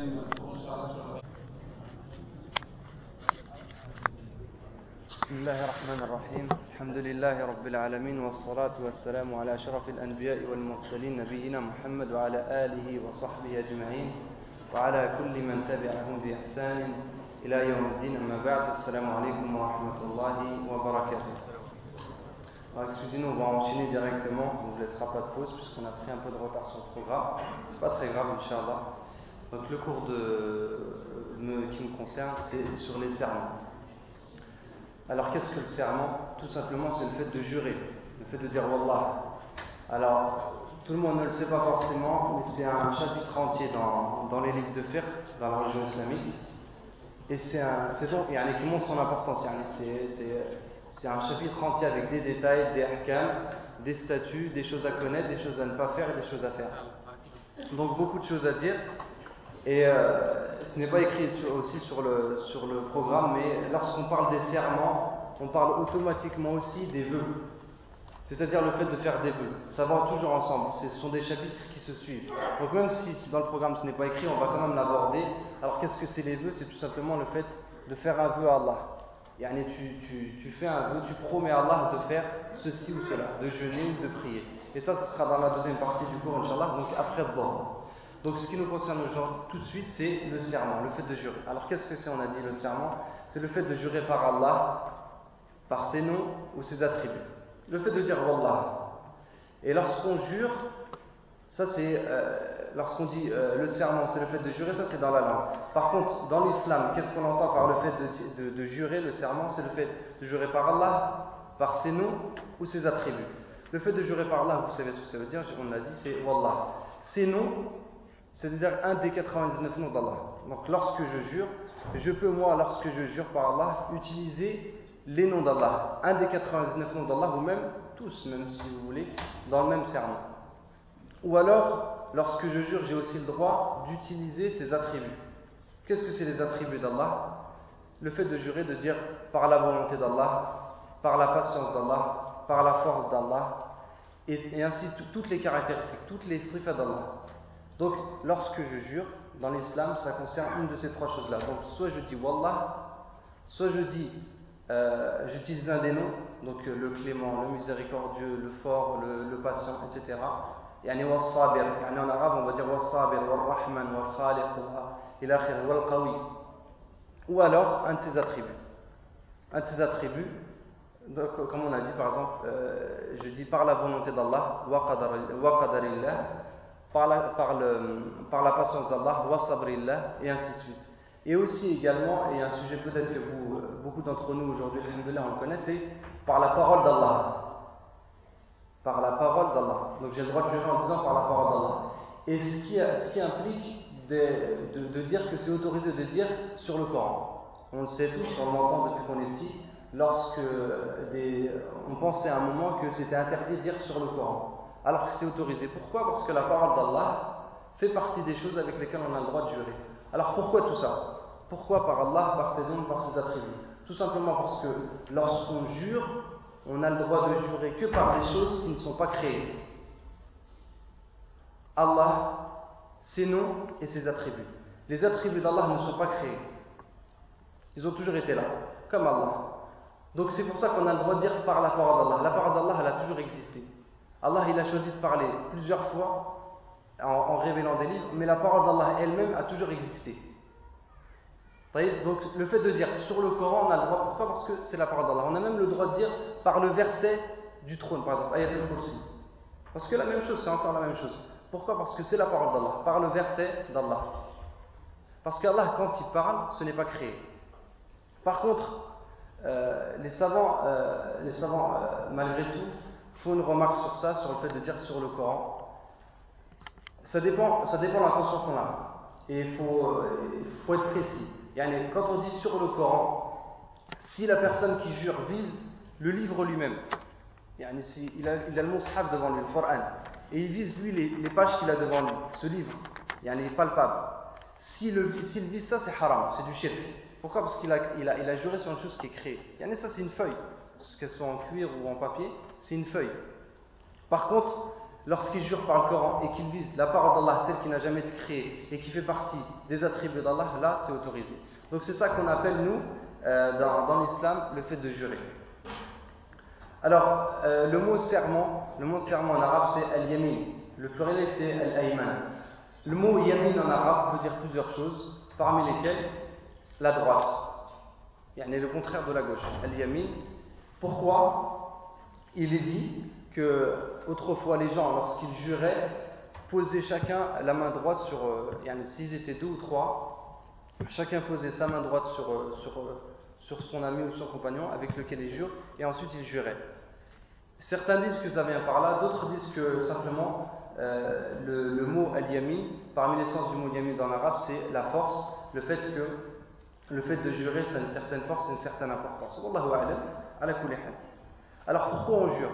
بسم الله الرحمن الرحيم. الحمد لله رب العالمين والصلاة والسلام على أشرف الأنبياء والمرسلين نبينا محمد وعلى آله وصحبه أجمعين. وعلى كل من تبعهم بإحسان إلى يوم الدين. أما بعد السلام عليكم ورحمة الله وبركاته. Excusez-nous, on va enchaîner directement, on ne vous laissera pas de pause puisqu'on a pris un peu de retard sur le programme. C'est pas très grave, Inch'Allah. Donc le cours qui me concerne, c'est sur les serments. Alors qu'est-ce que le serment? Tout simplement, c'est le fait de jurer, le fait de dire Wallah. Alors, tout le monde ne le sait pas forcément, mais c'est un chapitre entier dans, dans les livres de fiqh, dans la religion islamique. Et c'est un, c'est qui montre son importance. c'est, c'est, c'est un chapitre entier avec des détails, des ahkam, des statuts, des choses à connaître, des choses à ne pas faire et des choses à faire. Donc beaucoup de choses à dire. Et euh, ce n'est pas écrit aussi sur le, sur le programme, mais lorsqu'on parle des serments, on parle automatiquement aussi des vœux. C'est-à-dire le fait de faire des vœux. Ça va toujours ensemble. Ce sont des chapitres qui se suivent. Donc même si dans le programme ce n'est pas écrit, on va quand même l'aborder. Alors qu'est-ce que c'est les vœux? C'est tout simplement le fait de faire un vœu à Allah. Yani, tu, tu, tu fais un vœu, tu promets à Allah de faire ceci ou cela, de jeûner ou de prier. Et ça, ce sera dans la deuxième partie du cours, Inch'Allah, donc après le. Donc ce qui nous concerne aujourd'hui tout de suite, c'est le serment, le fait de jurer. Alors qu'est-ce que c'est, on a dit, le serment? C'est le fait de jurer par Allah, par ses noms ou ses attributs. Le fait de dire Wallah. Et lorsqu'on jure, ça c'est, euh, lorsqu'on dit euh, le serment, c'est le fait de jurer, ça c'est dans la langue. Par contre, dans l'islam, qu'est-ce qu'on entend par le fait de, de- jurer le serment? C'est le fait de jurer par Allah, par ses noms ou ses attributs. Le fait de jurer par Allah, vous savez ce que ça veut dire, on l'a dit, c'est Wallah. Ses noms, c'est-à-dire un des 99 noms d'Allah. Donc lorsque je jure, je peux moi, lorsque je jure par Allah, utiliser les noms d'Allah. Un des 99 noms d'Allah, ou même tous, même si vous voulez, dans le même serment. Ou alors, lorsque je jure, j'ai aussi le droit d'utiliser ses attributs. Qu'est-ce que c'est les attributs d'Allah? Le fait de jurer, de dire par la volonté d'Allah, par la patience d'Allah, par la force d'Allah, et, ainsi tout- toutes les caractéristiques, toutes les sifat d'Allah. Donc, lorsque je jure, dans l'islam, ça concerne une de ces trois choses-là. Donc, soit je dis Wallah, soit je dis, euh, j'utilise un des noms, donc euh, le clément, le miséricordieux, le fort, le, patient, etc. Yani en arabe on va dire khaliq, wa ila akhir, wa qawi. Ou alors un de ses attributs. Un de ses attributs, donc, comme on a dit par exemple, euh, je dis par la volonté d'Allah, qadarillah, par la, par, la patience d'Allah, wa sabrillah, et ainsi de suite. Et aussi également, et un sujet peut-être que beaucoup d'entre nous aujourd'hui, alhamdoulilah, on le connaît, c'est par la parole d'Allah. Par la parole d'Allah. Donc j'ai le droit de jurer en disant par la parole d'Allah. Et ce qui, ce qui implique de, de- dire que c'est autorisé de dire sur le Coran. On le sait tous, on l'entend depuis qu'on est petit, lorsque on pensait à un moment que c'était interdit de dire sur le Coran, alors que c'est autorisé. Pourquoi? Parce que la parole d'Allah fait partie des choses avec lesquelles on a le droit de jurer. Alors pourquoi tout ça? Pourquoi par Allah, par ses noms, par ses attributs? Tout simplement parce que lorsqu'on jure, on a le droit de jurer que par des choses qui ne sont pas créées. Allah, ses noms et ses attributs. Les attributs d'Allah ne sont pas créés. Ils ont toujours été là, comme Allah. Donc c'est pour ça qu'on a le droit de dire par la parole d'Allah. La parole d'Allah, elle a toujours existé. Allah, il a choisi de parler plusieurs fois en, révélant des livres, mais la parole d'Allah elle-même a toujours existé. Donc le fait de dire sur le Coran, on a le droit. Pourquoi? Parce que c'est la parole d'Allah. On a même le droit de dire par le verset du trône, par exemple, Ayat al-Kursi. Parce que la même chose, c'est encore la même chose. Pourquoi? Parce que c'est la parole d'Allah, par le verset d'Allah. Parce qu'Allah, quand il parle, ce n'est pas créé. Par contre, euh, les savants, euh, les savants euh, malgré tout, font une remarque sur ça, sur le fait de dire sur le Coran. Ça dépend, ça dépend de l'intention qu'on a. Et il faut, euh, il être précis. Quand on dit sur le Coran, si la personne qui jure vise le livre lui-même, si il, a, il a le devant lui, le Coran, et il vise lui les, pages qu'il a devant lui, ce livre, yani, palpable. S'il s'il vise ça, c'est haram, c'est du shirk. Pourquoi? Parce qu'il a, il il juré sur une chose qui est créée. Ça, c'est une feuille. Qu'elle soit en cuir ou en papier, c'est une feuille. Par contre, lorsqu'il jure par le Coran et qu'il vise la parole d'Allah, celle qui n'a jamais été créée et qui fait partie des attributs d'Allah, là c'est autorisé. Donc c'est ça qu'on appelle nous, euh, dans, l'islam, le fait de jurer. Alors, euh, le mot serment, le mot serment en arabe c'est al-yamin. Le pluriel c'est al-ayman. Le mot yamin en arabe veut dire plusieurs choses, parmi lesquelles la droite. Il y a le contraire de la gauche, al-yamin. Pourquoi? Il est dit que autrefois les gens, lorsqu'ils juraient, posaient chacun la main droite sur. Euh, s'ils étaient deux ou trois, chacun posait sa main droite sur, euh, sur, euh, sur son ami ou son compagnon avec lequel il jure, et ensuite il jurait. Certains disent que ça vient par là, d'autres disent que simplement le, mot al-yamin, parmi les sens du mot yamin dans l'arabe, c'est la force, le fait que le fait de jurer, ça a une certaine force une certaine importance. Alors pourquoi on jure?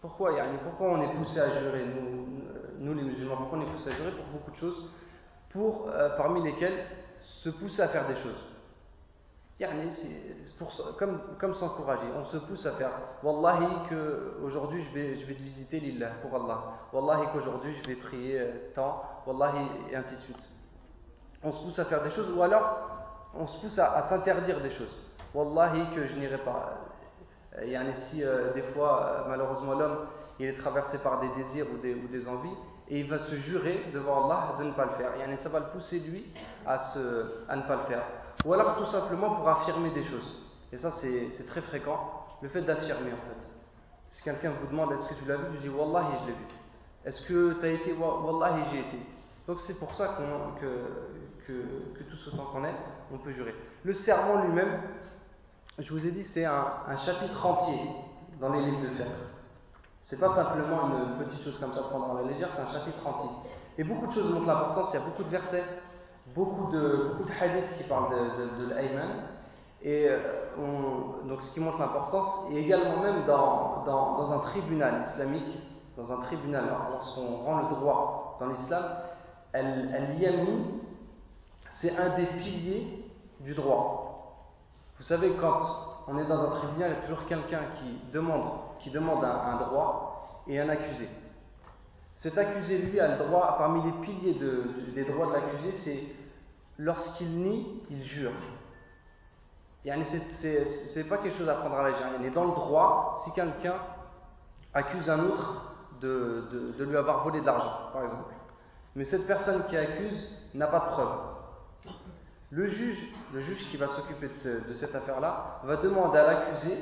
Pourquoi, pourquoi on est poussé à jurer, nous, les musulmans, pourquoi on est poussé à jurer Pour beaucoup de choses, euh, parmi lesquelles se pousser à faire des choses? Pour, comme, s'encourager, on se pousse à faire Wallahi qu'aujourd'hui je vais, visiter l'Illah pour Allah. Wallahi qu'aujourd'hui je vais prier euh, tant. Wallahi et ainsi de suite. On se pousse à faire des choses ou alors on se pousse à, s'interdire des choses. Wallahi que je n'irai pas. Il y a ici, euh, des fois, euh, malheureusement, l'homme, il est traversé par des désirs ou des, envies, et il va se jurer devant Allah de ne pas le faire. Et ça va le pousser, lui, à ne pas le faire. Ou alors, tout simplement, pour affirmer des choses. Et ça, c'est très fréquent, le fait d'affirmer, en fait. Si quelqu'un vous demande, est-ce que tu l'as vu Je dis, Wallahi, je l'ai vu. Est-ce que tu as été Wallahi, j'ai été. Donc c'est pour ça que, que, que, tout ce temps qu'on est, on peut jurer. Le serment lui-même, je vous ai dit, c'est un, chapitre entier dans les livres de fer. C'est pas simplement une petite chose comme ça prendre à la légère, c'est un chapitre entier. Et beaucoup de choses montrent l'importance, il y a beaucoup de versets, beaucoup de, beaucoup hadiths qui parlent de, de, l'ayman, et euh, on, donc ce qui montre l'importance, et également même dans, un tribunal islamique, dans un tribunal, lorsqu'on rend le droit dans l'islam, Al-Yamin, c'est un des piliers du droit. Vous savez, quand on est dans un tribunal, il y a toujours quelqu'un qui demande, un, droit et un accusé. Cet accusé, lui, a le droit, parmi les piliers des droits de l'accusé, c'est lorsqu'il nie, il jure. C'est pas quelque chose à prendre à la légère. Il est dans le droit si quelqu'un accuse un autre de, de lui avoir volé de l'argent, par exemple mais cette personne qui accuse n'a pas de preuve. Le juge, le juge qui va s'occuper de, cette affaire-là, va demander à l'accusé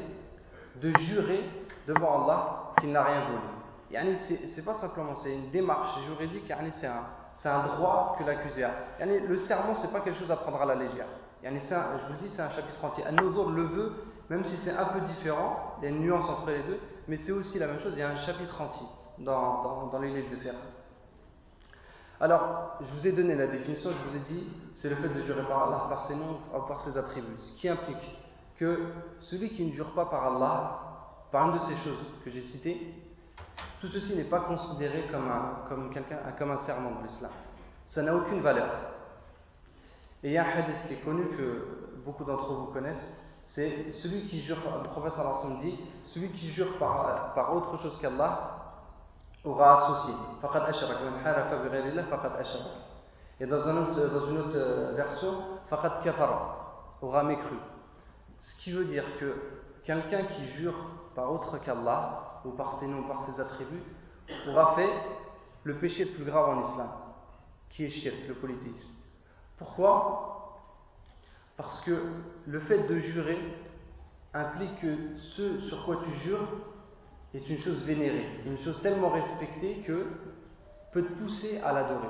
de jurer devant Allah qu'il n'a rien volé. C'est pas simplement, c'est une démarche juridique, c'est un, droit que l'accusé a. Le serment, c'est pas quelque chose à prendre à la légère. je vous le dis, c'est un chapitre entier. Un le veut, même si c'est un peu différent, il y a une nuance entre les deux, mais c'est aussi la même chose, il y a un chapitre entier dans, dans les livres de fer. Alors, je vous ai donné la définition, je vous ai dit, c'est le fait de jurer par Allah, par ses noms, par ses attributs. Ce qui implique que celui qui ne jure pas par Allah, par une de ces choses que j'ai citées, tout ceci n'est pas considéré comme un, comme quelqu'un, comme un serment de l'islam. Ça n'a aucune valeur. Et il y a un hadith qui est connu que beaucoup d'entre vous connaissent, c'est celui qui jure, le professeur dit, celui qui jure par, par autre chose qu'Allah, aura associé. Et dans, un autre, dans une autre euh, version, faqad kafara, aura mécru. Ce qui veut dire que quelqu'un qui jure par autre qu'Allah, ou par ses noms, par ses attributs, aura fait le péché le plus grave en islam, qui est shirk, le politisme. Pourquoi? Parce que le fait de jurer implique que ce sur quoi tu jures est une chose vénérée, une chose tellement respectée que peut te pousser à l'adorer.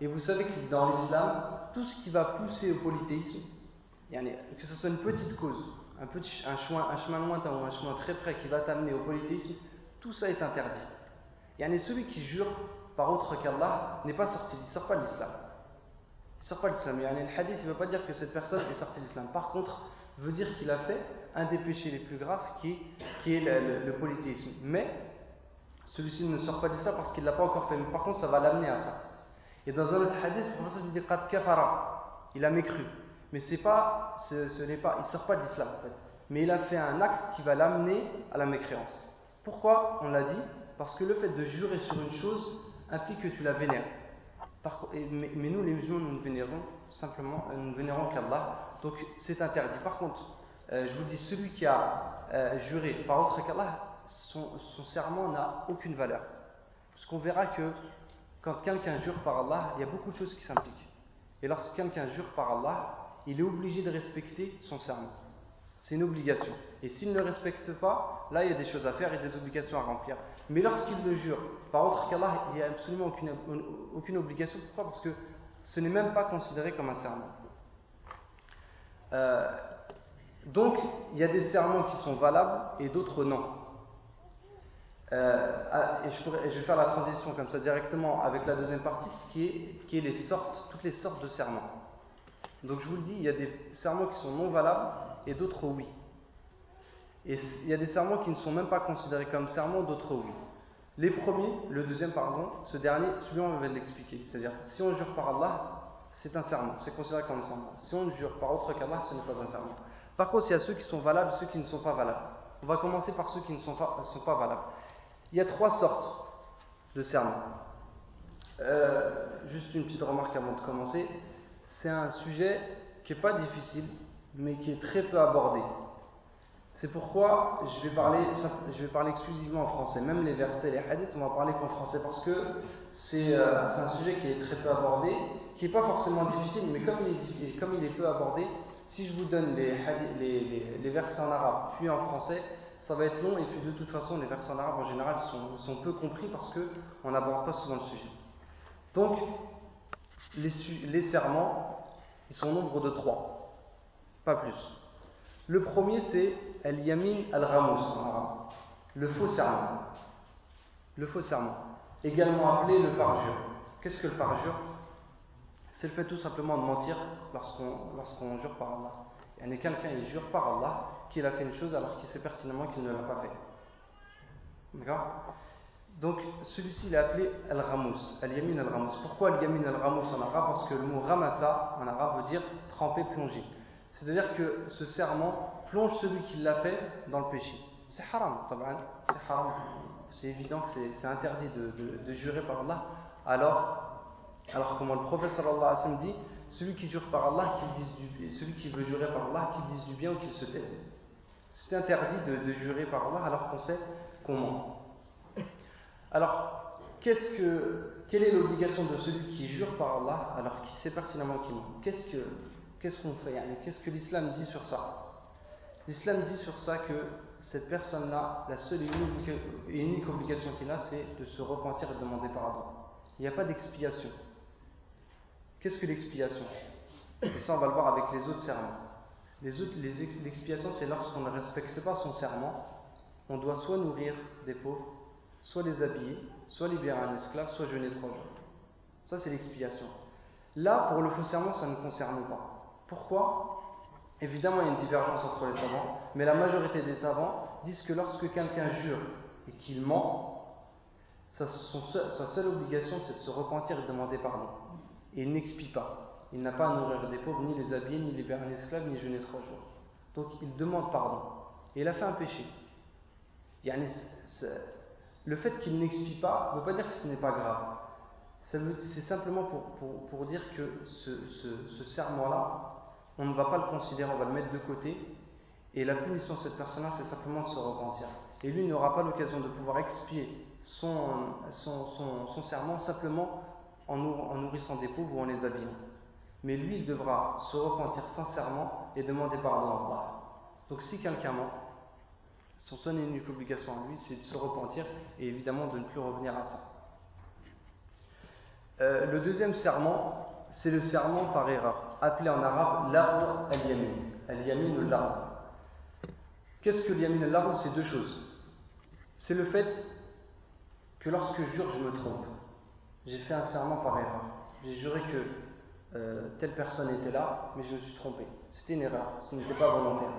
Et vous savez que dans l'islam, tout ce qui va pousser au polythéisme, que ce soit une petite cause, un, petit, chemin, un chemin lointain ou un chemin très près qui va t'amener au polythéisme, tout ça est interdit. Et celui qui jure par autre qu'Allah n'est pas sorti, il ne sort pas de l'islam. Il ne sort pas de l'islam. Le hadith ne veut pas dire que cette personne est sortie de l'islam. Par contre, veut dire qu'il a fait un des péchés les plus graves qui, qui est le, polythéisme. Mais celui-ci ne sort pas de ça parce qu'il ne l'a pas encore fait. Mais par contre, ça va l'amener à ça. Et dans un autre hadith, le professeur dit Qad. Il a mécru. Mais c'est pas, ce, n'est pas, il sort pas de l'islam en fait. Mais il a fait un acte qui va l'amener à la mécréance. Pourquoi On l'a dit? Parce que le fait de jurer sur une chose implique que tu la vénères. mais, nous, les musulmans, nous ne vénérons simplement, euh, nous vénérons qu'Allah. Donc c'est interdit. Par contre, euh, je vous dis, celui qui a euh, juré par autre qu'Allah, son, son, serment n'a aucune valeur. Parce qu'on verra que quand quelqu'un jure par Allah, il y a beaucoup de choses qui s'impliquent. Et lorsque quelqu'un jure par Allah, il est obligé de respecter son serment. C'est une obligation. Et s'il ne respecte pas, là il y a des choses à faire et des obligations à remplir. Mais lorsqu'il le jure par autre qu'Allah, il n'y a absolument aucune, aucune obligation. Pourquoi? Parce que ce n'est même pas considéré comme un serment. Euh, donc, il y a des serments qui sont valables et d'autres non. Euh, ah, et, je vais faire la transition comme ça directement avec la deuxième partie, qui est, qui est les sortes, toutes les sortes de serments. Donc je vous le dis, il y a des serments qui sont non valables et d'autres oui. Et il y a des serments qui ne sont même pas considérés comme serments, d'autres oui. Les premiers, le deuxième, pardon, ce dernier, celui-là on va l'expliquer. C'est-à-dire, si on jure par Allah, c'est un serment, c'est considéré comme un serment. Si on jure par autre qu'Allah, ce n'est pas un serment. Par contre, il y a ceux qui sont valables ceux qui ne sont pas valables. On va commencer par ceux qui ne sont pas, sont pas valables. Il y a trois sortes de serments. Euh, juste une petite remarque avant de commencer. C'est un sujet qui n'est pas difficile, mais qui est très peu abordé. C'est pourquoi je vais, parler, je vais parler exclusivement en français. Même les versets, les hadiths, on va parler qu'en français parce que c'est euh, un sujet qui est très peu abordé, qui n'est pas forcément difficile, mais comme il, est, peu abordé, si je vous donne les, versets en arabe puis en français, ça va être long et puis de toute façon les versets en arabe en général sont, sont peu compris parce qu'on n'aborde pas souvent le sujet. Donc, les, les serments, ils sont au nombre de trois, pas plus. Le premier c'est al-yamin arabe, le faux serment. Le faux serment, également appelé le parjure. Qu'est-ce que le parjure? C'est le fait tout simplement de mentir lorsqu'on jure par Allah. Il a quelqu'un qui jure par Allah qu'il a fait une chose alors qu'il sait pertinemment qu'il ne l'a pas fait. D'accord? Donc celui-ci il est appelé al-ramus, al-yamin al-ramus. Pourquoi al-yamin al-ramus en arabe? Parce que le mot ramasa en arabe veut dire tremper, plonger. C'est-à-dire que ce serment plonge celui qui l'a fait dans le péché. C'est haram, c'est haram. C'est évident que c'est interdit de, jurer par Allah. Alors, alors comment le prophète sallallahu alayhi wa sallam dit, celui qui jure par Allah, qu'il dise du, celui qui veut jurer par Allah, qu'il dise du bien ou qu'il se taise. C'est interdit de, jurer par Allah alors qu'on sait qu'on ment. Alors, que, quelle est l'obligation de celui qui jure par Allah alors qu'il sait pertinemment qu'il ment? Qu'est-ce que, qu'est-ce qu'on fait Qu'est-ce que l'islam dit sur ça? L'islam dit sur ça que cette personne-là, la seule et unique, obligation qu'il a, c'est de se repentir et de demander pardon. Il n'y a pas d'expiation. Qu'est-ce que l'expiation? Et ça, on va le voir avec les autres serments. L'expiation, c'est lorsqu'on ne respecte pas son serment, on doit soit nourrir des pauvres, soit les habiller, soit libérer un esclave, soit jeûner trois jours. Ça, c'est l'expiation. Là, pour le faux serment, ça ne concerne pas. Pourquoi? Évidemment, il y a une divergence entre les savants, mais la majorité des savants disent que lorsque quelqu'un jure et qu'il ment, sa, seule obligation, c'est de se repentir et de demander pardon. Et il n'expie pas. Il n'a pas à nourrir des pauvres, ni les habiller, ni libérer un esclave, ni jeûner trois jours. Donc il demande pardon. Et il a fait un péché. Le fait qu'il n'expie pas ne veut pas dire que ce n'est pas grave. C'est simplement pour, dire que ce, ce serment-là, on ne va pas le considérer, on va le mettre de côté. Et la punition de cette personne-là, c'est simplement de se repentir. Et lui n'aura pas l'occasion de pouvoir expier son, serment simplement en, nourrissant des pauvres ou en les habillant. Mais lui, il devra se repentir sincèrement et demander pardon à Allah. Donc si quelqu'un ment, son seule et unique obligation à lui, c'est de se repentir et évidemment de ne plus revenir à ça. Euh, le deuxième serment, c'est le serment par erreur appelé en arabe l'arbre al-yamin. Al-yamin ou l'arbre. Qu'est-ce que l'yamin al C'est deux choses. C'est le fait que lorsque je jure, je me trompe. J'ai fait un serment par erreur. J'ai juré que euh, telle personne était là, mais je me suis trompé. C'était une erreur, ce n'était pas volontaire.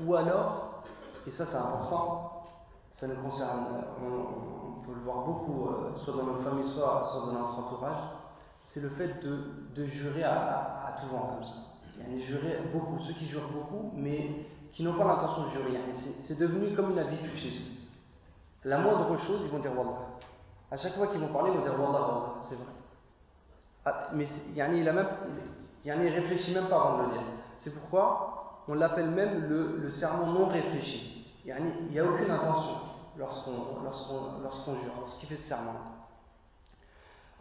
Ou alors, et ça c'est important, ça nous concerne, on, peut le voir beaucoup, euh, soit dans notre famille, soit, soit dans notre entourage, c'est le fait de, jurer à, tout vent comme ça. Il y a jurer beaucoup, ceux qui jurent beaucoup, mais qui n'ont pas l'intention de jurer. C'est devenu comme une habitude chez eux. La moindre chose, ils vont dire Wallah. À chaque fois qu'ils vont parler, ils vont dire Wallah, Wallah, c'est vrai. Ah, mais yani, il a même, il réfléchit même pas avant de le dire. C'est pourquoi on l'appelle même le, serment non réfléchi. Il n'y a aucune intention lorsqu'on lorsqu lorsqu jure, lorsqu'il fait ce serment.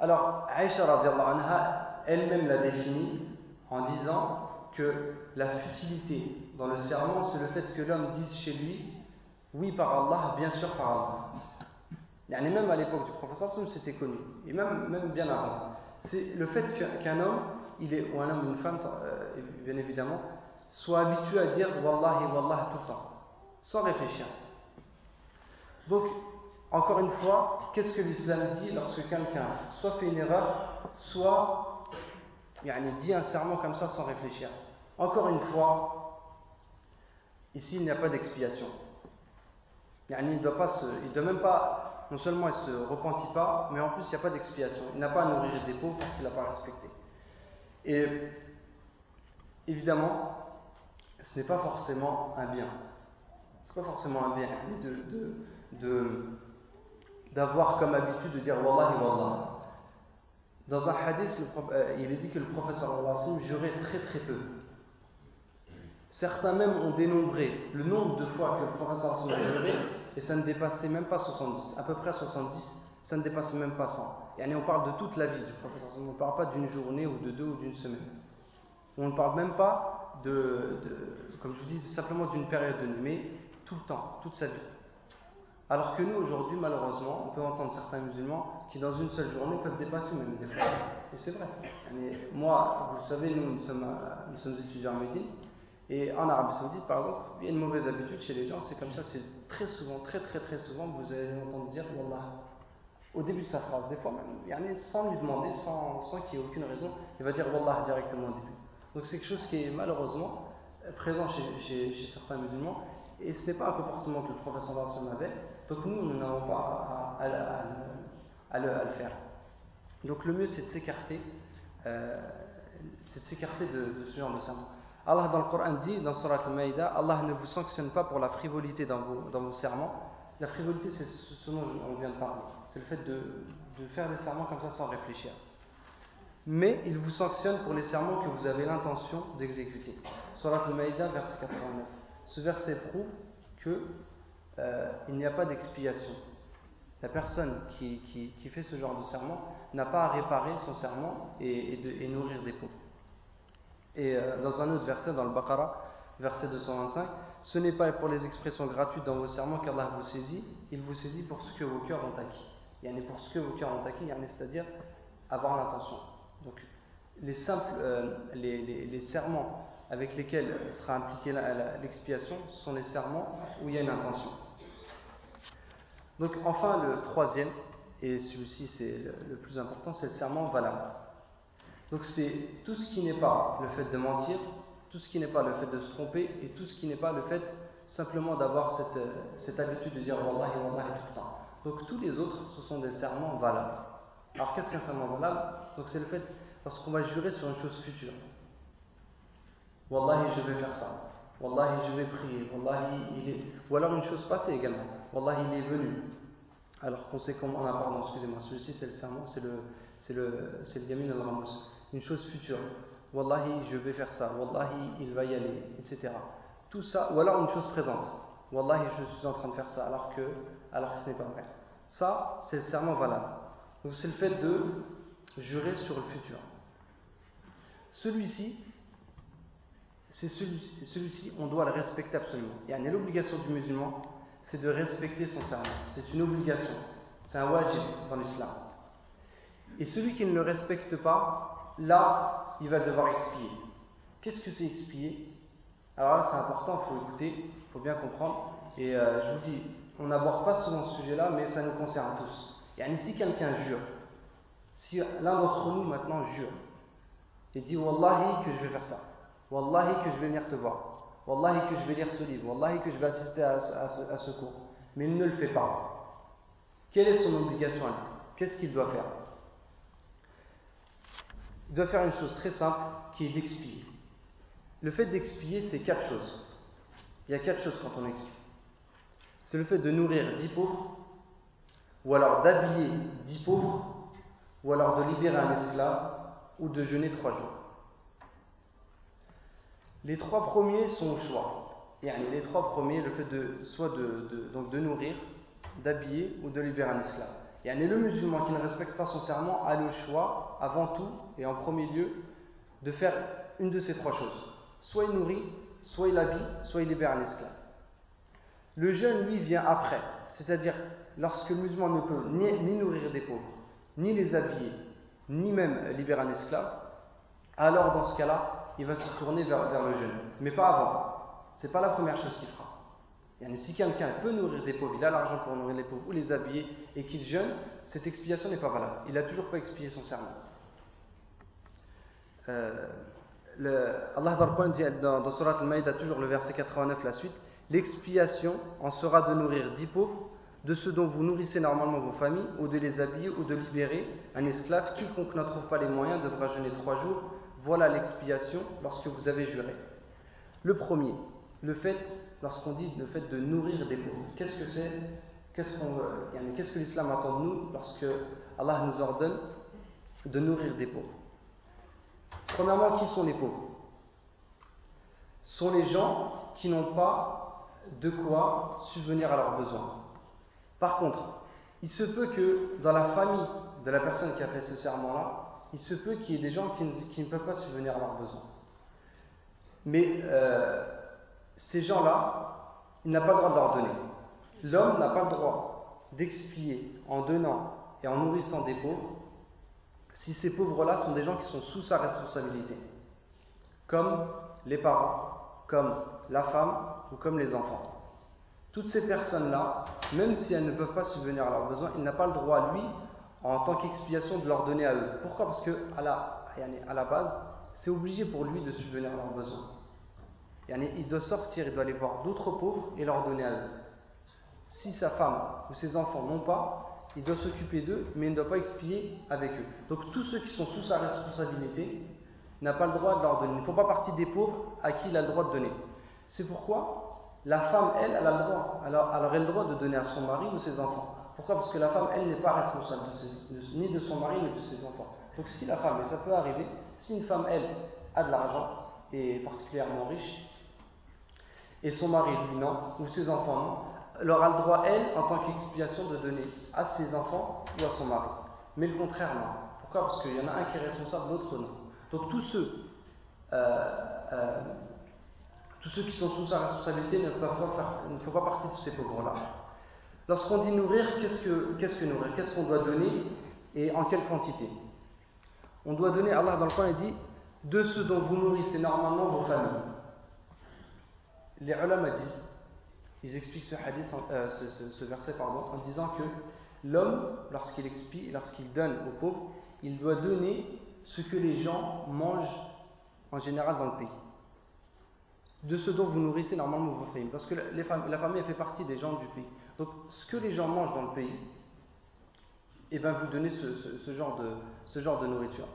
Alors, Aïcha anha, elle-même l'a défini en disant que la futilité dans le serment, c'est le fait que l'homme dise chez lui oui par Allah, bien sûr par Allah. Et même à l'époque du professeur, c'était connu, et même, bien avant. C'est le fait qu'un homme, il est, ou un homme ou une femme, euh, bien évidemment, soit habitué à dire Wallah et Wallah tout le temps, sans réfléchir. Donc, encore une fois, qu'est-ce que l'islam dit lorsque quelqu'un soit fait une erreur, soit yani, dit un serment comme ça sans réfléchir Encore une fois, ici il n'y a pas d'expiation. Il ne doit, pas doit même pas, non seulement il ne se repentit pas, mais en plus il n'y a pas d'expiation. Il n'a pas à nourrir des pauvres parce qu'il n'a pas respecté. Et évidemment, ce n'est pas forcément un bien. Ce n'est pas forcément un bien de, de d'avoir comme habitude de dire Wallahi Wallah. Dans un hadith, euh, il est dit que le professeur jurait très très peu. Certains même ont dénombré le nombre de fois que le professeur a juré et ça ne dépassait même pas 70, à peu près 70, ça ne dépassait même pas 100. Et on parle de toute la vie du professeur, on ne parle pas d'une journée ou de deux ou d'une semaine. On ne parle même pas de, comme je vous dis, simplement d'une période de nuit, mais tout le temps, toute sa vie. Alors que nous, aujourd'hui, malheureusement, on peut entendre certains musulmans qui, dans une seule journée, peuvent dépasser même des fois. Et c'est vrai. moi, vous le savez, nous, nous sommes, nous sommes étudiants en médecine. Et en Arabie Saoudite, par exemple, il y a une mauvaise habitude chez les gens, c'est comme ça, c'est très souvent, très très très souvent, vous allez entendre dire Wallah au début de sa phrase. Des fois même, sans lui demander, sans, sans qu'il y ait aucune raison, il va dire Wallah directement au début. Donc c'est quelque chose qui est malheureusement présent chez, chez, certains musulmans. Et ce n'est pas un comportement que le professeur Larson avait, donc nous, nous n'avons pas à, le, faire. Donc le mieux, c'est de s'écarter, euh, c'est de s'écarter de, ce genre de sermon. Allah dans le Coran dit, dans Surat al-Maïda, Allah ne vous sanctionne pas pour la frivolité dans vos, dans vos serments. La frivolité, c'est ce dont on vient de parler. C'est le fait de, de faire des serments comme ça sans réfléchir. Mais il vous sanctionne pour les serments que vous avez l'intention d'exécuter. Surat al-Maïda, verset 89. Ce verset prouve que euh, il n'y a pas d'expiation. La personne qui, qui, qui, fait ce genre de serment n'a pas à réparer son serment et, de, nourrir des pauvres. Et euh, dans un autre verset, dans le Baqarah, verset 225, ce n'est pas pour les expressions gratuites dans vos serments qu'Allah vous saisit, il vous saisit pour ce que vos cœurs ont acquis. Il y en a pour ce que vos cœurs ont acquis, c'est-à-dire avoir l'intention. Donc, les simples, euh, les, les serments avec lesquels sera impliquée l'expiation sont les serments où il y a une intention. Donc enfin le troisième, et celui-ci c'est le plus important, c'est le serment valable. Donc c'est tout ce qui n'est pas le fait de mentir, tout ce qui n'est pas le fait de se tromper, et tout ce qui n'est pas le fait simplement d'avoir cette, cette, habitude de dire Wallah et Wallah tout le temps. Donc tous les autres, ce sont des serments valables. Alors qu'est-ce qu'un serment valable Donc c'est le fait, lorsqu'on va jurer sur une chose future. Wallahi, je vais faire ça. Wallahi, je vais prier. Wallahi, il. Ou alors une chose passée également. Wallahi, il est venu. Alors qu'on sait comment. Ah, pardon, excusez-moi. Celui-ci, c'est le serment, c'est le, c'est le, c'est le yamin al-ramos. Une chose future. Wallahi, je vais faire ça. Wallahi, il va y aller, etc. Tout ça. Ou alors une chose présente. Wallahi, je suis en train de faire ça, alors que, alors que ce n'est pas vrai. Ça, c'est le serment valable. Donc, c'est le fait de jurer sur le futur. Celui-ci, c'est celui-ci, celui on doit le respecter absolument. Et l'obligation du musulman, c'est de respecter son serment. C'est une obligation. C'est un wajib dans l'islam. Et celui qui ne le respecte pas, là, il va devoir expier. Qu'est-ce que c'est expier? Alors là, c'est important, il faut écouter, il faut bien comprendre. Et euh, je vous dis, on n'aborde pas souvent ce sujet-là, mais ça nous concerne tous. Et si quelqu'un jure, si l'un d'entre nous maintenant jure, et dit Wallahi que je vais faire ça, Wallahi que je vais venir te voir. Wallahi que je vais lire ce livre. Wallahi que je vais assister à, ce cours. Mais il ne le fait pas. Quelle est son obligation à lui? Qu'est-ce qu'il doit faire? Il doit faire une chose très simple qui est d'expier. Le fait d'expier, c'est quatre choses. Il y a quatre choses quand on expie. C'est le fait de nourrir dix pauvres, ou alors d'habiller dix pauvres, ou alors de libérer un esclave, ou de jeûner trois jours. Les trois premiers sont au choix. Les trois premiers, le fait de soit de, donc de nourrir, d'habiller ou de libérer un esclave. Et le musulman qui ne respecte pas son serment a le choix, avant tout et en premier lieu, de faire une de ces trois choses. Soit il nourrit, soit il habille, soit il libère un esclave. Le jeûne, lui, vient après. C'est-à-dire, lorsque le musulman ne peut ni, nourrir des pauvres, ni les habiller, ni même libérer un esclave, alors dans ce cas-là, il va se tourner vers, le jeûne. Mais pas avant. C'est pas la première chose qu'il fera. Si quelqu'un peut nourrir des pauvres, il a l'argent pour nourrir les pauvres ou les habiller et qu'il jeûne, cette expiation n'est pas valable. Il n'a toujours pas expié son serment. Euh, Allah dit dans, dans Surat al-Maïda, toujours le verset 89, la suite L'expiation en sera de nourrir dix pauvres, de ceux dont vous nourrissez normalement vos familles, ou de les habiller, ou de libérer un esclave. Quiconque n'en trouve pas les moyens devra jeûner trois jours. Voilà l'expiation lorsque vous avez juré. Le premier, le fait, lorsqu'on dit le fait de nourrir des pauvres, qu'est-ce que c'est? Qu'est-ce qu'est-ce que l'islam attend de nous lorsque Allah nous ordonne de nourrir des pauvres? Premièrement, qui sont les pauvres? Ce sont les gens qui n'ont pas de quoi subvenir à leurs besoins. Par contre, il se peut que dans la famille de la personne qui a fait ce serment-là, il se peut qu'il y ait des gens qui ne, peuvent pas subvenir à leurs besoins. Mais euh, ces gens-là, il n'a pas le droit de leur donner. L'homme n'a pas le droit d'expier en donnant et en nourrissant des pauvres si ces pauvres-là sont des gens qui sont sous sa responsabilité, comme les parents, comme la femme ou comme les enfants. Toutes ces personnes-là, même si elles ne peuvent pas subvenir à leurs besoins, il n'a pas le droit, lui, en tant qu'expiation, de leur donner à eux. Pourquoi? Parce que à la, à la base, c'est obligé pour lui de subvenir à leurs besoins. Il doit sortir, il doit aller voir d'autres pauvres et leur donner à eux. Si sa femme ou ses enfants n'ont pas, il doit s'occuper d'eux, mais il ne doit pas expier avec eux. Donc tous ceux qui sont sous sa responsabilité n'a pas le droit de leur donner. Il ne font pas partie des pauvres à qui il a le droit de donner. C'est pourquoi la femme, elle, a le droit. Alors, elle aurait le droit de donner à son mari ou ses enfants. Pourquoi? Parce que la femme, elle, n'est pas responsable ni de son mari ni de ses enfants. Donc si la femme, et ça peut arriver, si une femme, elle, a de l'argent, et particulièrement riche, et son mari, lui, non, ou ses enfants, non, elle aura le droit, elle, en tant qu'expiation, de donner à ses enfants ou à son mari. Mais le contraire, non. Pourquoi? Parce qu'il y en a un qui est responsable, l'autre non. Donc tous ceux, euh, euh, qui sont sous sa responsabilité ne font pas partie de ces pauvres-là. Lorsqu'on dit nourrir, qu'est-ce que, qu'est-ce que nourrir? Qu'est-ce qu'on doit donner et en quelle quantité? On doit donner, Allah dans le il dit, de ceux dont vous nourrissez normalement vos familles les ulama disent, ils expliquent ce, hadith, euh, ce, verset en disant que l'homme, lorsqu'il expie, lorsqu'il donne aux pauvres, il doit donner ce que les gens mangent en général dans le pays. De ce dont vous nourrissez normalement vos familles. Parce que la famille fait partie des gens du pays. Donc ce que les gens mangent dans le pays, eh bien vous donnez ce, genre, de, nourriture.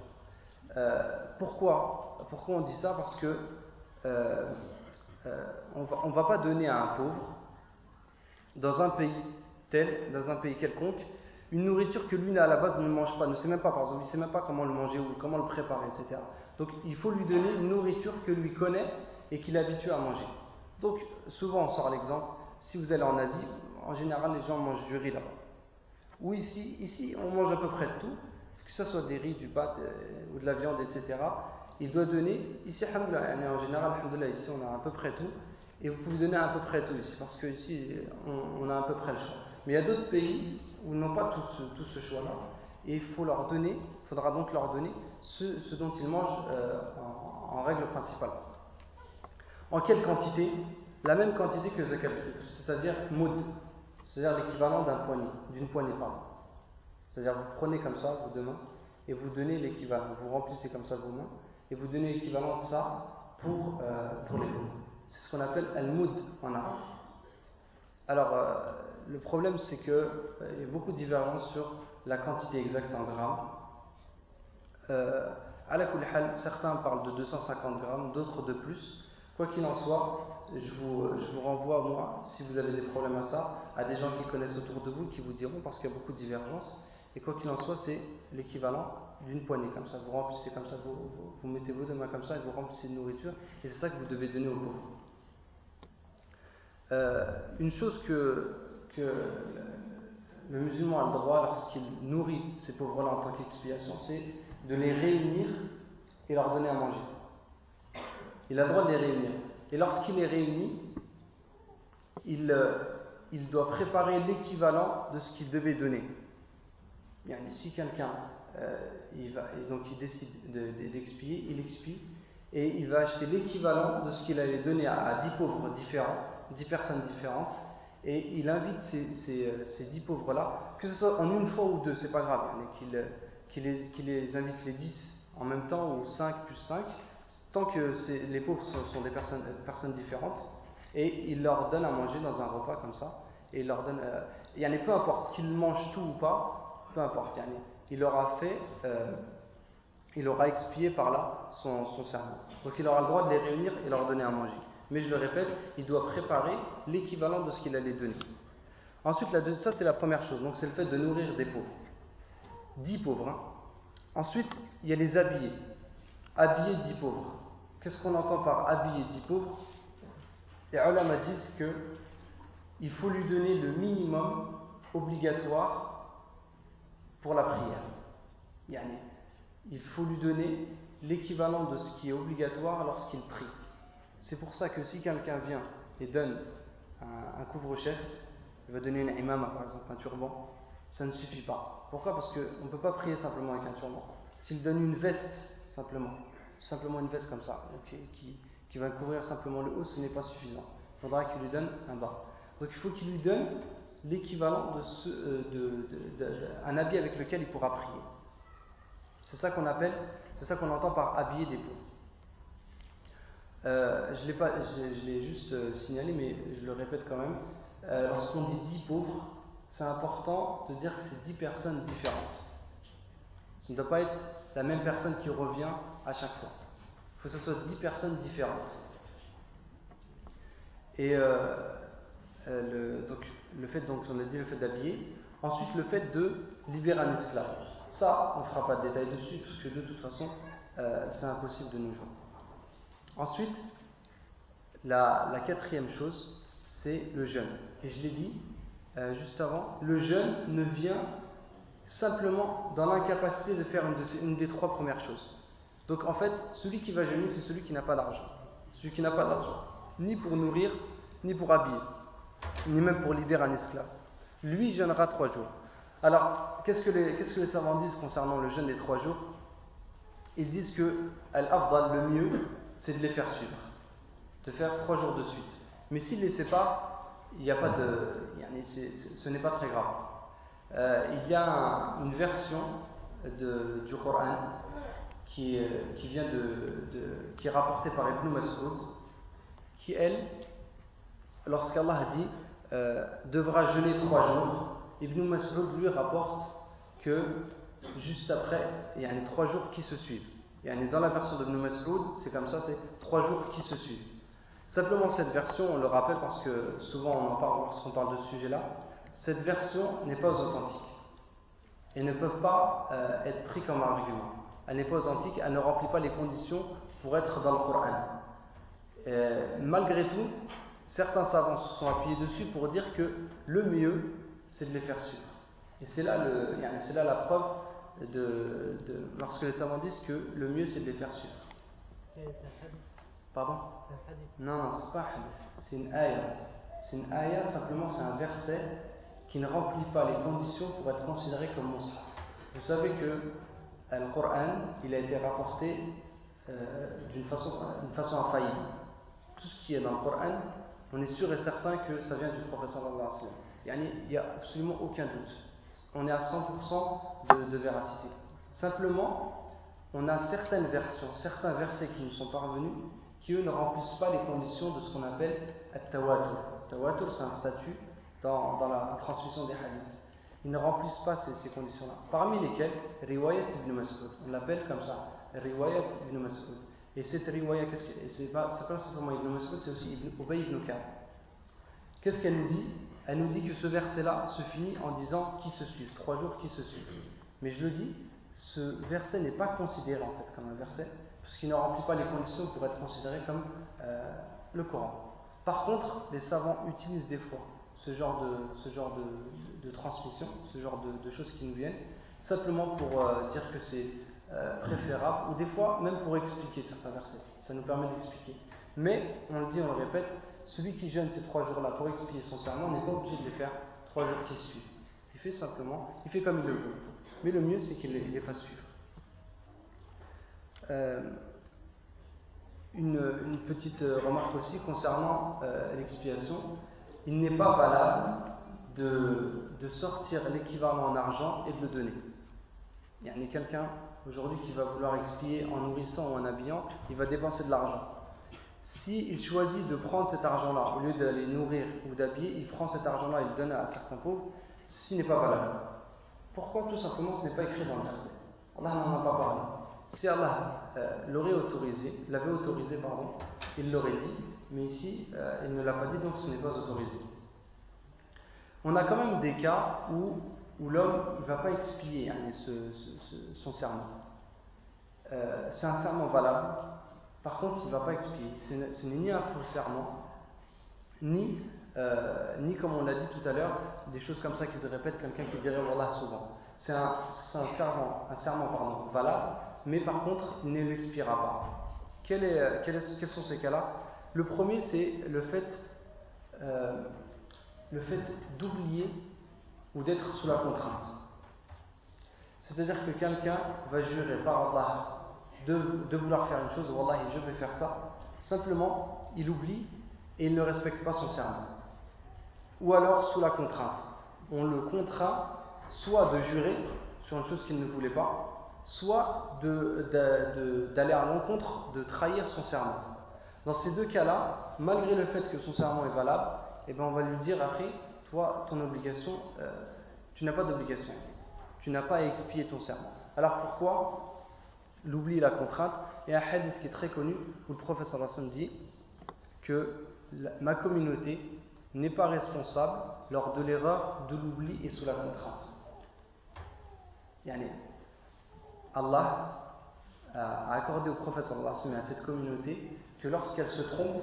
Euh, pourquoi Pourquoi on dit ça? Parce que euh, euh, on ne va pas donner à un pauvre, dans un pays tel, dans un pays quelconque, une nourriture que lui, à la base, ne mange pas, ne sait même pas, par exemple, il ne sait même pas comment le manger ou comment le préparer, etc. Donc, il faut lui donner une nourriture que lui connaît et qu'il est habitué à manger. Donc, souvent, on sort l'exemple, si vous allez en Asie, en général, les gens mangent du riz là-bas. Ou ici, ici, on mange à peu près tout, que ce soit des riz, du pâte euh, ou de la viande, etc il doit donner, ici, en général, ici on a à peu près tout, et vous pouvez donner à peu près tout ici, parce qu'ici on, a à peu près le choix. Mais il y a d'autres pays où ils n'ont pas tout ce, choix-là, et il faut leur donner, faudra donc leur donner ce, dont ils mangent euh, en, règle principale. En quelle quantité? La même quantité que zakat c'est-à-dire moud, c'est-à-dire l'équivalent d'une poignée, pardon. C'est-à-dire vous prenez comme ça vos deux mains et vous donnez l'équivalent, vous remplissez comme ça vos mains et vous donnez l'équivalent de ça pour, euh, pour les pauvres. C'est ce qu'on appelle al-moud en arabe. Alors, euh, le problème, c'est qu'il euh, y a beaucoup de divergences sur la quantité exacte en grammes. Euh, à la certains parlent de 250 grammes, d'autres de plus. Quoi qu'il en soit, je vous, je vous renvoie, moi, si vous avez des problèmes à ça, à des gens qui connaissent autour de vous, qui vous diront, parce qu'il y a beaucoup de divergences. Et quoi qu'il en soit, c'est l'équivalent d'une poignée comme ça. Vous remplissez comme ça, vous, vous, mettez vos deux mains comme ça et vous remplissez de nourriture. Et c'est ça que vous devez donner aux pauvres. Euh, une chose que, que le musulman a le droit, lorsqu'il nourrit ces pauvres-là en tant qu'expiation, c'est de les réunir et leur donner à manger. Il a le droit de les réunir. Et lorsqu'il les réunit, il, euh, il doit préparer l'équivalent de ce qu'il devait donner. Bien, si quelqu'un euh, donc il décide d'expier, il expie et il va acheter l'équivalent de ce qu'il allait donner à, dix pauvres différents, dix personnes différentes, et il invite ces, ces, dix pauvres-là, que ce soit en une fois ou deux, c'est pas grave, qu'il les, les, invite les dix en même temps ou cinq plus cinq, tant que les pauvres sont, des personnes, différentes, et il leur donne à manger dans un repas comme ça, et il leur donne, euh, y en a peu importe qu'ils mangent tout ou pas, peu importe, il aura fait, euh, il aura expié par là son, son serment. Donc il aura le droit de les réunir et leur donner à manger. Mais je le répète, il doit préparer l'équivalent de ce qu'il allait donner. Ensuite, ça c'est la première chose, donc c'est le fait de nourrir des pauvres. Dix pauvres. Hein. Ensuite, il y a les habillés. Habiller dix pauvres. Qu'est-ce qu'on entend par habiller dix pauvres Les ulama disent que il faut lui donner le minimum obligatoire pour la prière. Il faut lui donner l'équivalent de ce qui est obligatoire lorsqu'il prie. C'est pour ça que si quelqu'un vient et donne un, couvre-chef, il va donner une imama par exemple, un turban, ça ne suffit pas. Pourquoi? Parce qu'on ne peut pas prier simplement avec un turban. S'il donne une veste simplement, simplement une veste comme ça, qui, qui, va couvrir simplement le haut, ce n'est pas suffisant. Il faudra qu'il lui donne un bas. Donc il faut qu'il lui donne l'équivalent de, ce, euh, de, habit avec lequel il pourra prier. C'est ça qu'on appelle, c'est ça qu'on entend par habiller des pauvres. Euh, je l'ai juste euh, signalé, mais je le répète quand même. Lorsqu'on dit dix pauvres, c'est important de dire que c'est dix personnes différentes. Ce ne doit pas être la même personne qui revient à chaque fois. Il faut que ce soit dix personnes différentes. Et euh, euh, le, donc, le fait, donc, on a dit le fait d'habiller. Ensuite, le fait de libérer un esclave. Ça, on ne fera pas de détails dessus, parce que de toute façon, euh, c'est impossible de nous jouer. Ensuite, la quatrième chose, c'est le jeûne. Et je l'ai dit juste avant, le jeûne ne vient simplement dans l'incapacité de faire une, des trois premières choses. Donc en fait, celui qui va jeûner, c'est celui qui n'a pas d'argent. Celui qui n'a pas d'argent, ni pour nourrir, ni pour habiller, ni même pour libérer un esclave. Lui jeûnera trois jours. Alors, qu'est-ce que les, savants disent concernant le jeûne des trois jours? Ils disent que le mieux, c'est de les faire suivre. De faire trois jours de suite. Mais s'il ne les pas, il n'y a pas de, ce n'est pas très grave. Euh, il y a une version du Coran qui, qui vient de, qui est rapportée par Ibn Mas'ud, qui elle, lorsqu'Allah dit euh, devra jeûner trois jours, Ibn Mas'ud lui rapporte que juste après, il y a trois jours qui se suivent. Et dans la version d'Ibn Mas'ud, c'est comme ça, c'est trois jours qui se suivent. Simplement cette version, on le rappelle parce que souvent on en parle lorsqu'on parle de ce sujet-là, cette version n'est pas authentique et ne peuvent pas euh, être pris comme argument. Elle n'est pas authentique, elle ne remplit pas les conditions pour être dans le Coran. malgré tout, certains savants se sont appuyés dessus pour dire que le mieux, c'est de les faire suivre. Et c'est là, le, c'est là la preuve de, lorsque les savants disent que le mieux, c'est de les faire suivre. Pardon? Non, non, c'est pas un hadith, c'est une ayah. C'est une ayah, simplement, c'est un verset qui ne remplit pas les conditions pour être considéré comme monstre. Vous savez que le Coran, il a été rapporté euh, d'une façon, façon infaillible. Tout ce qui est dans le Coran, on est sûr et certain que ça vient du professeur sallallahu Il n'y a absolument aucun doute. On est à 100% de, véracité. Simplement, on a certaines versions, certains versets qui nous sont parvenus, qui eux ne remplissent pas les conditions de ce qu'on appelle at-tawatur. Tawatur, c'est un statut dans, la transmission des hadiths. Ils ne remplissent pas ces, conditions-là. Parmi lesquelles, Riwayat ibn Mas'ud. On l'appelle comme ça, Riwayat ibn Mas'ud. Et cette riwaya, c'est pas, pas simplement Ibn Mas'ud, c'est aussi Ibn Ubay ibn Ka'b. Qu'est-ce qu'elle nous dit? Elle nous dit que ce verset-là se finit en disant qui se suivent, trois jours qui se suivent. Mais je le dis, ce verset n'est pas considéré en fait comme un verset, puisqu'il ne remplit pas les conditions pour être considéré comme euh, le Coran. Par contre, les savants utilisent des fois ce genre de, ce genre de, transmission, ce genre de, choses qui nous viennent, simplement pour euh, dire que c'est euh, préférable, ou des fois même pour expliquer certains versets. Ça nous permet d'expliquer. Mais, on le dit, on le répète, celui qui jeûne ces trois jours-là pour expier son serment n'est pas obligé de les faire trois jours qui suivent. Il fait simplement, il fait comme il le veut. Mais le mieux, c'est qu'il les, fasse suivre. Euh, une, petite remarque aussi concernant l'expiation. Il n'est pas valable de, sortir l'équivalent en argent et de le donner. Il y a quelqu'un aujourd'hui qui va vouloir expier en nourrissant ou en habillant, il va dépenser de l'argent. S'il choisit de prendre cet argent-là, au lieu d'aller nourrir ou d'habiller, il prend cet argent-là et le donne à certains pauvres, ceci n'est pas valable. Pourquoi Tout simplement, ce n'est pas écrit dans le verset? Allah n'en a pas parlé. Si Allah euh, l'aurait autorisé, l'avait autorisé, il l'aurait dit, mais ici, euh, il ne l'a pas dit, donc ce n'est pas autorisé. On a quand même des cas où, où l'homme ne va pas expier hein, son serment. Euh, c'est un serment valable, par contre, il ne va pas expier. Ce n'est ni un faux serment, ni, ni comme on l'a dit tout à l'heure, des choses comme ça qui se répètent, quelqu'un qui dirait Wallah souvent. C'est un, serment, un serment pardon, valable, mais par contre, il ne l'expirera pas. Quels sont ces cas-là? Le premier, c'est le fait, euh, le fait d'oublier ou d'être sous la contrainte. C'est-à-dire que quelqu'un va jurer par Allah de, vouloir faire une chose, Wallah, je vais faire ça. Simplement, il oublie et il ne respecte pas son serment. Ou alors sous la contrainte. On le contraint soit de jurer sur une chose qu'il ne voulait pas, soit d'aller à l'encontre, de trahir son serment. Dans ces deux cas-là, malgré le fait que son serment est valable, eh ben on va lui dire après, toi, ton obligation, euh, tu n'as pas d'obligation. Tu n'as pas à expier ton serment. Alors pourquoi l'oubli et la contrainte? A un hadith qui est très connu où le professeur Hassan dit que ma communauté n'est pas responsable lors de l'erreur, de l'oubli et sous la contrainte. Yani, Allah a accordé au prophète à cette communauté que lorsqu'elle se trompe,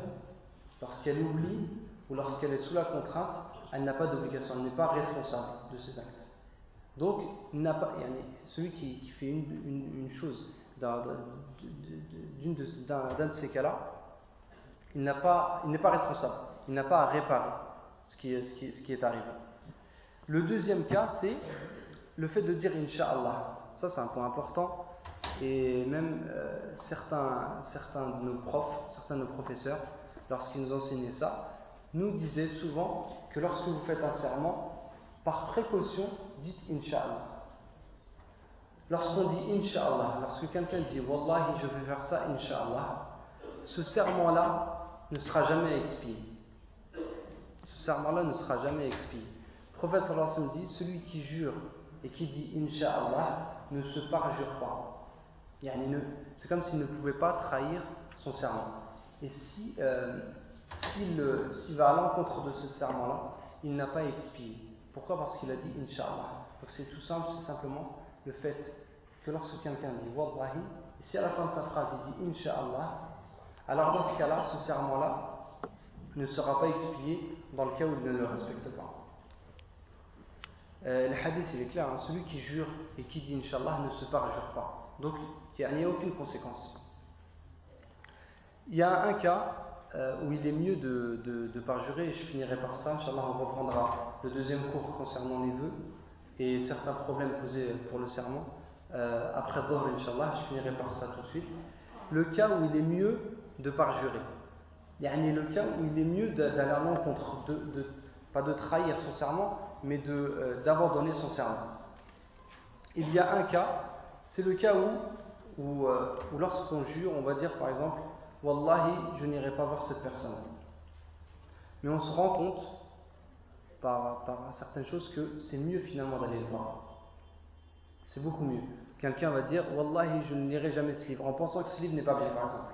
lorsqu'elle oublie ou lorsqu'elle est sous la contrainte, elle n'a pas d'obligation, elle n'est pas responsable de ses actes. Donc, celui qui, fait une, chose d'un de, ces cas-là, il n'est pas, responsable, il n'a pas à réparer ce qui, ce qui est arrivé. Le deuxième cas, c'est le fait de dire Inch'Allah. Ça, c'est un point important. Et même euh, certains, certains de nos profs, certains de nos professeurs, lorsqu'ils nous enseignaient ça, nous disaient souvent que lorsque vous faites un serment, par précaution, dites Inch'Allah. Lorsqu'on dit Inch'Allah, lorsque quelqu'un dit Wallahi, je vais faire ça, Inch'Allah, ce serment-là ne sera jamais expié. Ce serment-là ne sera jamais expié. Le prophète sallallahu dit celui qui jure et qui dit Inch'Allah ne se parjure pas. C'est comme s'il ne pouvait pas trahir son serment. Et si, euh, s'il va à l'encontre de ce serment-là, il n'a pas expié. Pourquoi? Parce qu'il a dit Inch'Allah. Donc c'est tout simple, c'est simplement le fait que lorsque quelqu'un dit Wallahi, et si à la fin de sa phrase il dit Inch'Allah, alors dans ce cas-là, ce serment-là ne sera pas expié dans le cas où il ne le respecte pas. Euh, le hadith il est clair, hein. celui qui jure et qui dit Inch'Allah ne se parjure pas. Donc il n'y a, aucune conséquence. Il y a un cas euh, où il est mieux de, de, parjurer, et je finirai par ça. Inch'Allah, on reprendra le deuxième cours concernant les vœux et certains problèmes posés pour le serment. Euh, après Dhuhr, Inch'Allah, je finirai par ça tout de suite. Le cas où il est mieux de parjurer. Il y a le cas où il est mieux d'aller à l'encontre, de, pas de trahir son serment, mais euh, d'abandonner son serment. Il y a un cas, c'est le cas où, euh, lorsqu'on jure, on va dire par exemple, Wallahi, je n'irai pas voir cette personne. Mais on se rend compte, par, par certaines choses, que c'est mieux finalement d'aller le voir. C'est beaucoup mieux. Quelqu'un va dire, Wallahi, je ne lirai jamais ce livre, en pensant que ce livre n'est pas bien, par exemple.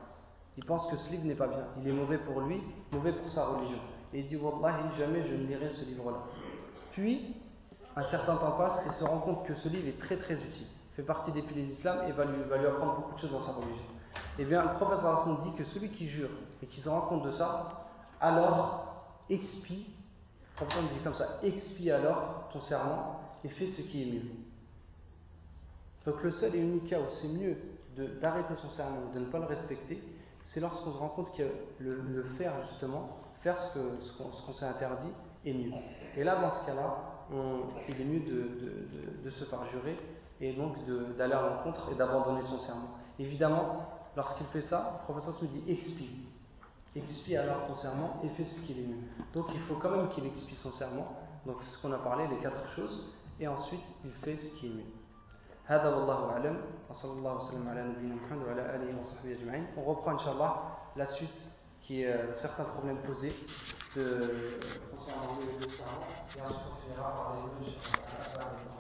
Il pense que ce livre n'est pas bien. Il est mauvais pour lui, mauvais pour sa religion. Et il dit Wallahi, jamais je ne lirai ce livre-là. Puis, un certain temps passe et se rend compte que ce livre est très très utile. Fait partie des piliers d'islam et va lui, apprendre beaucoup de choses dans sa religion. Eh bien, le professeur Hassan dit que celui qui jure et qui se rend compte de ça, alors expie, comme ça dit comme ça, expie alors ton serment et fais ce qui est mieux. Donc le seul et unique cas où c'est mieux d'arrêter son serment de ne pas le respecter, c'est lorsqu'on se rend compte que le, faire justement, faire ce qu'on ce s'est interdit, est mieux. Et là, dans ce cas-là, il est mieux de, de, se faire jurer et donc d'aller à l'encontre et d'abandonner son serment. Évidemment, lorsqu'il fait ça, le professeur se dit expie. Expie alors ton serment et fais ce qu'il est mieux. Donc il faut quand même qu'il expie son serment. Donc ce qu'on a parlé, les quatre choses, et ensuite il fait ce qui est mieux. هذا والله أعلم وصلى الله وسلم على نبينا محمد وعلى آله وصحبه أجمعين On reprend Inch'Allah la suite qui est euh, certains problèmes posés de, concernant le serment et ensuite on finira par les